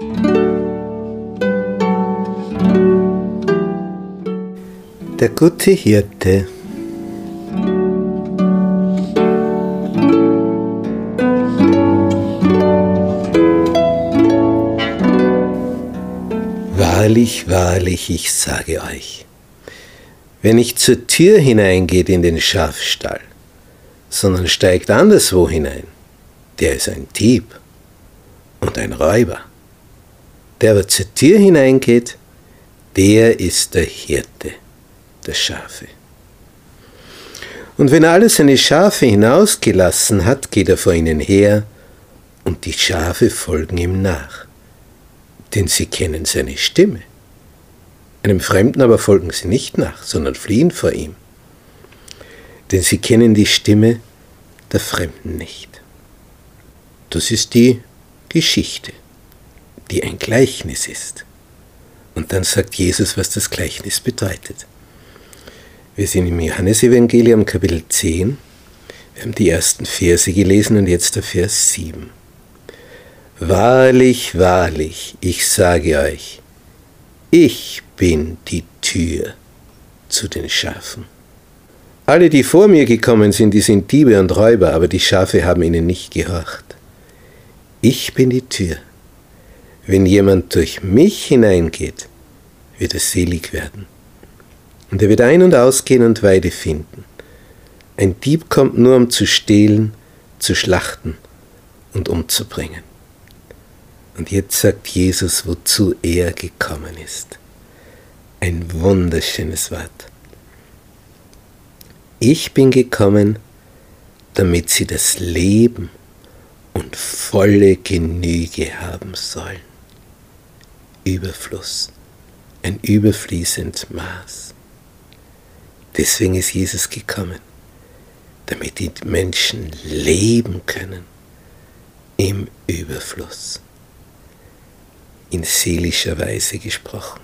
Der gute Hirte. Wahrlich, wahrlich, ich sage euch, wer nicht zur Tür hineingeht in den Schafstall, sondern steigt anderswo hinein, der ist ein Dieb und ein Räuber. Der aber zur Tür hineingeht, der ist der Hirte der Schafe. Und wenn er alle seine Schafe hinausgelassen hat, geht er vor ihnen her, und die Schafe folgen ihm nach, denn sie kennen seine Stimme. Einem Fremden aber folgen sie nicht nach, sondern fliehen vor ihm, denn sie kennen die Stimme der Fremden nicht. Das ist die Geschichte, die ein Gleichnis ist. Und dann sagt Jesus, was das Gleichnis bedeutet. Wir sind im Johannesevangelium Kapitel 10. Wir haben die ersten Verse gelesen und jetzt der Vers 7. Wahrlich, wahrlich, ich sage euch, ich bin die Tür zu den Schafen. Alle, die vor mir gekommen sind, die sind Diebe und Räuber, aber die Schafe haben ihnen nicht gehorcht. Ich bin die Tür. Wenn jemand durch mich hineingeht, wird er selig werden. Und er wird ein- und ausgehen und Weide finden. Ein Dieb kommt nur, um zu stehlen, zu schlachten und umzubringen. Und jetzt sagt Jesus, wozu er gekommen ist. Ein wunderschönes Wort. Ich bin gekommen, damit sie das Leben und volle Genüge haben sollen. Überfluss, ein überfließend Maß. Deswegen ist Jesus gekommen, damit die Menschen leben können im Überfluss, in seelischer Weise gesprochen.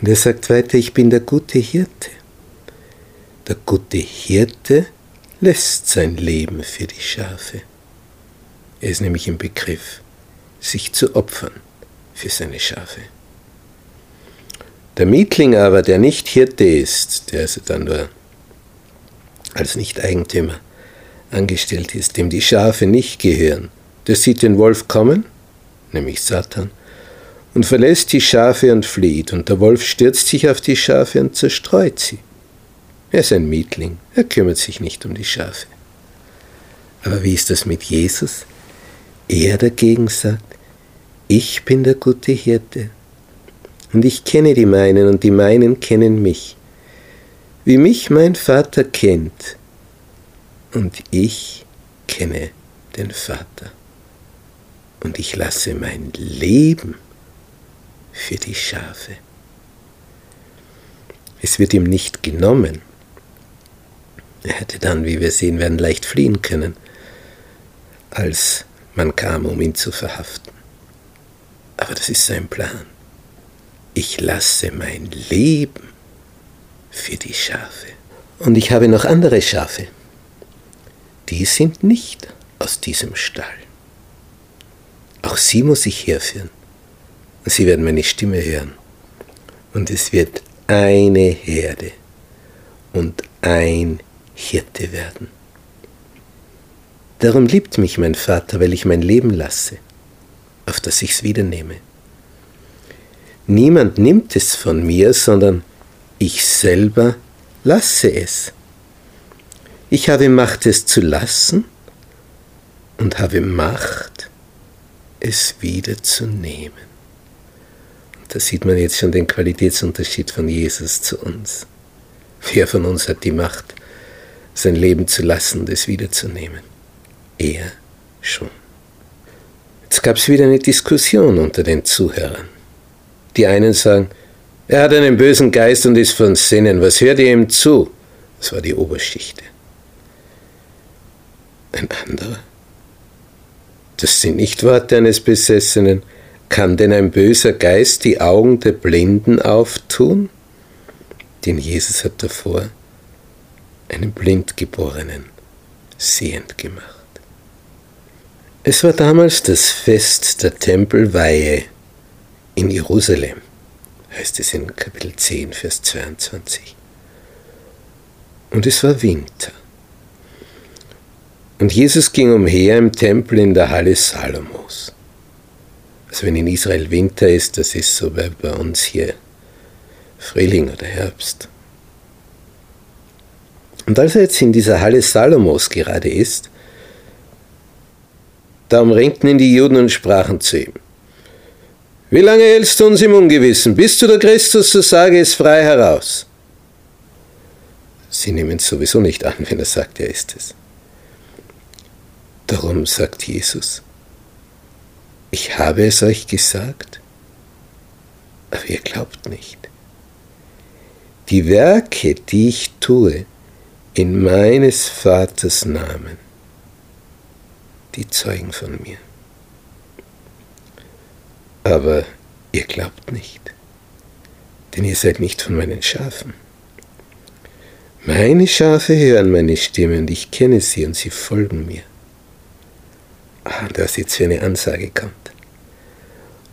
Und er sagt weiter, ich bin der gute Hirte. Der gute Hirte lässt sein Leben für die Schafe. Er ist nämlich im Begriff, sich zu opfern für seine Schafe. Der Mietling aber, der nicht Hirte ist, der also dann nur als Nicht-Eigentümer angestellt ist, dem die Schafe nicht gehören, der sieht den Wolf kommen, nämlich Satan, und verlässt die Schafe und flieht, und der Wolf stürzt sich auf die Schafe und zerstreut sie. Er ist ein Mietling, er kümmert sich nicht um die Schafe. Aber wie ist das mit Jesus? Er dagegen sagt, ich bin der gute Hirte und ich kenne die meinen und die meinen kennen mich, wie mich mein Vater kennt und ich kenne den Vater und ich lasse mein Leben für die Schafe. Es wird ihm nicht genommen, er hätte dann, wie wir sehen werden, leicht fliehen können, als man kam, um ihn zu verhaften. Aber das ist sein Plan. Ich lasse mein Leben für die Schafe. Und ich habe noch andere Schafe. Die sind nicht aus diesem Stall. Auch sie muss ich herführen. Sie werden meine Stimme hören. Und es wird eine Herde und ein Hirte werden. Darum liebt mich mein Vater, weil ich mein Leben lasse, auf das ich's wieder nehme. Niemand nimmt es von mir, sondern ich selber lasse es. Ich habe Macht, es zu lassen und habe Macht, es wieder zu nehmen. Und da sieht man jetzt schon den Qualitätsunterschied von Jesus zu uns. Wer von uns hat die Macht, sein Leben zu lassen und es wiederzunehmen. Er schon. Jetzt gab es wieder eine Diskussion unter den Zuhörern. Die einen sagen, er hat einen bösen Geist und ist von Sinnen, was hört ihr ihm zu? Das war die Oberschichte. Ein anderer. Das sind nicht Worte eines Besessenen. Kann denn ein böser Geist die Augen der Blinden auftun? Denn Jesus hat davor einen Blindgeborenen sehend gemacht. Es war damals das Fest der Tempelweihe in Jerusalem, heißt es in Kapitel 10, Vers 22. Und es war Winter. Und Jesus ging umher im Tempel in der Halle Salomos. Also wenn in Israel Winter ist, das ist so bei, bei uns hier Frühling oder Herbst. Und als er jetzt in dieser Halle Salomos gerade ist, da umringten ihn die Juden und sprachen zu ihm, wie lange hältst du uns im Ungewissen? Bist du der Christus, so sage es frei heraus. Sie nehmen es sowieso nicht an, wenn er sagt, er ist es. Darum sagt Jesus, ich habe es euch gesagt, aber ihr glaubt nicht. Die Werke, die ich tue, in meines Vaters Namen, die zeugen von mir. Aber ihr glaubt nicht, denn ihr seid nicht von meinen Schafen. Meine Schafe hören meine Stimme und ich kenne sie und sie folgen mir. Ah, das jetzt für eine Ansage kommt.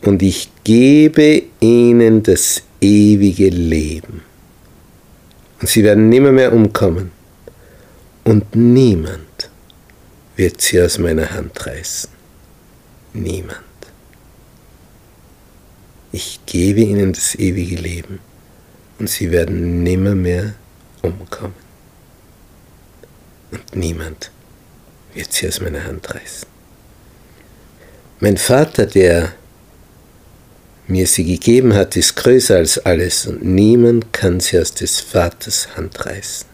Und ich gebe ihnen das ewige Leben. Und sie werden nimmer mehr umkommen. Und niemand wird sie aus meiner Hand reißen. Niemand. Ich gebe ihnen das ewige Leben und sie werden nimmer mehr umkommen. Und niemand wird sie aus meiner Hand reißen. Mein Vater, der mir sie gegeben hat, ist größer als alles und niemand kann sie aus des Vaters Hand reißen.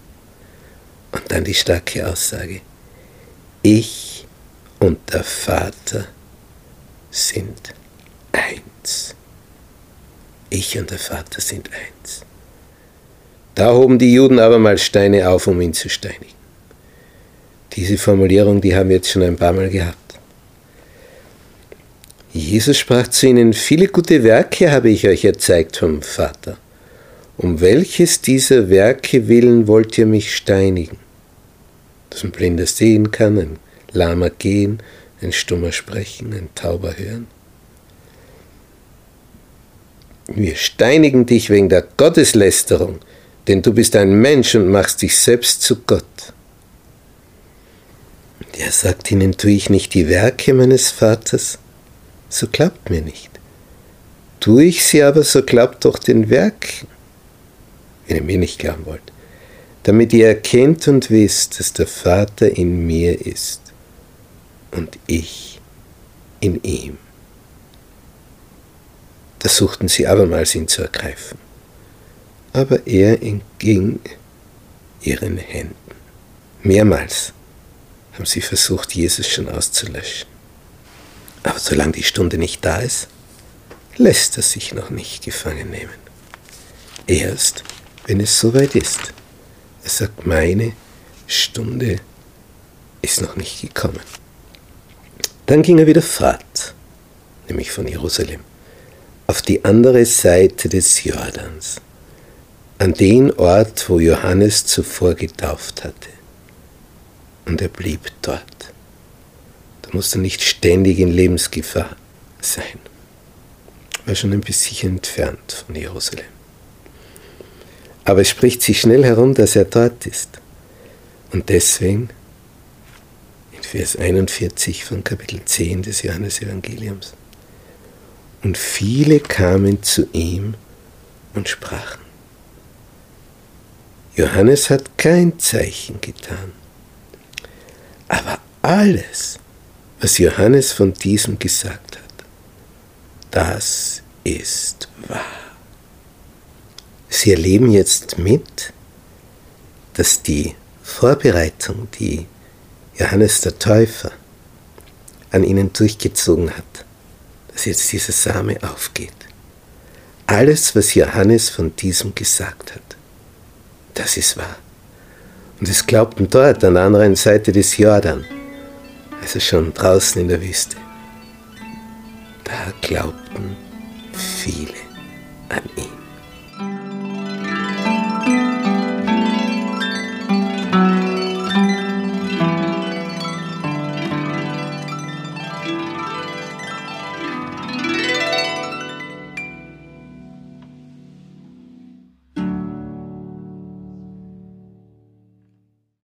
Und dann die starke Aussage, ich und der Vater sind eins. Ich und der Vater sind eins. Da hoben die Juden abermals Steine auf, um ihn zu steinigen. Diese Formulierung, die haben wir jetzt schon ein paar Mal gehabt. Jesus sprach zu ihnen, viele gute Werke habe ich euch erzeigt vom Vater. Um welches dieser Werke willen wollt ihr mich steinigen? Dass ein Blinder sehen kann, ein Lahmer gehen, ein Stummer sprechen, ein Tauber hören. Wir steinigen dich wegen der Gotteslästerung, denn du bist ein Mensch und machst dich selbst zu Gott. Und er sagt ihnen, tue ich nicht die Werke meines Vaters? so glaubt mir nicht. Tue ich sie aber, so glaubt doch den Werken, wenn ihr mir nicht glauben wollt, damit ihr erkennt und wisst, dass der Vater in mir ist und ich in ihm. Da suchten sie abermals ihn zu ergreifen, aber er entging ihren Händen. Mehrmals haben sie versucht, Jesus schon auszulöschen. Aber solange die Stunde nicht da ist, lässt er sich noch nicht gefangen nehmen. Erst, wenn es soweit ist. Er sagt, meine Stunde ist noch nicht gekommen. Dann ging er wieder fort, nämlich von Jerusalem, auf die andere Seite des Jordans, an den Ort, wo Johannes zuvor getauft hatte. Und er blieb dort musst du nicht ständig in Lebensgefahr sein. War schon ein bisschen entfernt von Jerusalem. Aber es spricht sich schnell herum, dass er dort ist. Und deswegen, in Vers 41 von Kapitel 10 des Johannesevangeliums, und viele kamen zu ihm und sprachen, Johannes hat kein Zeichen getan, aber alles, was Johannes von diesem gesagt hat, das ist wahr. Sie erleben jetzt mit, dass die Vorbereitung, die Johannes der Täufer an ihnen durchgezogen hat, dass jetzt dieser Same aufgeht. Alles, was Johannes von diesem gesagt hat, das ist wahr. Und es glaubten dort an der anderen Seite des Jordan also schon draußen in der Wüste. Da glaubten viele.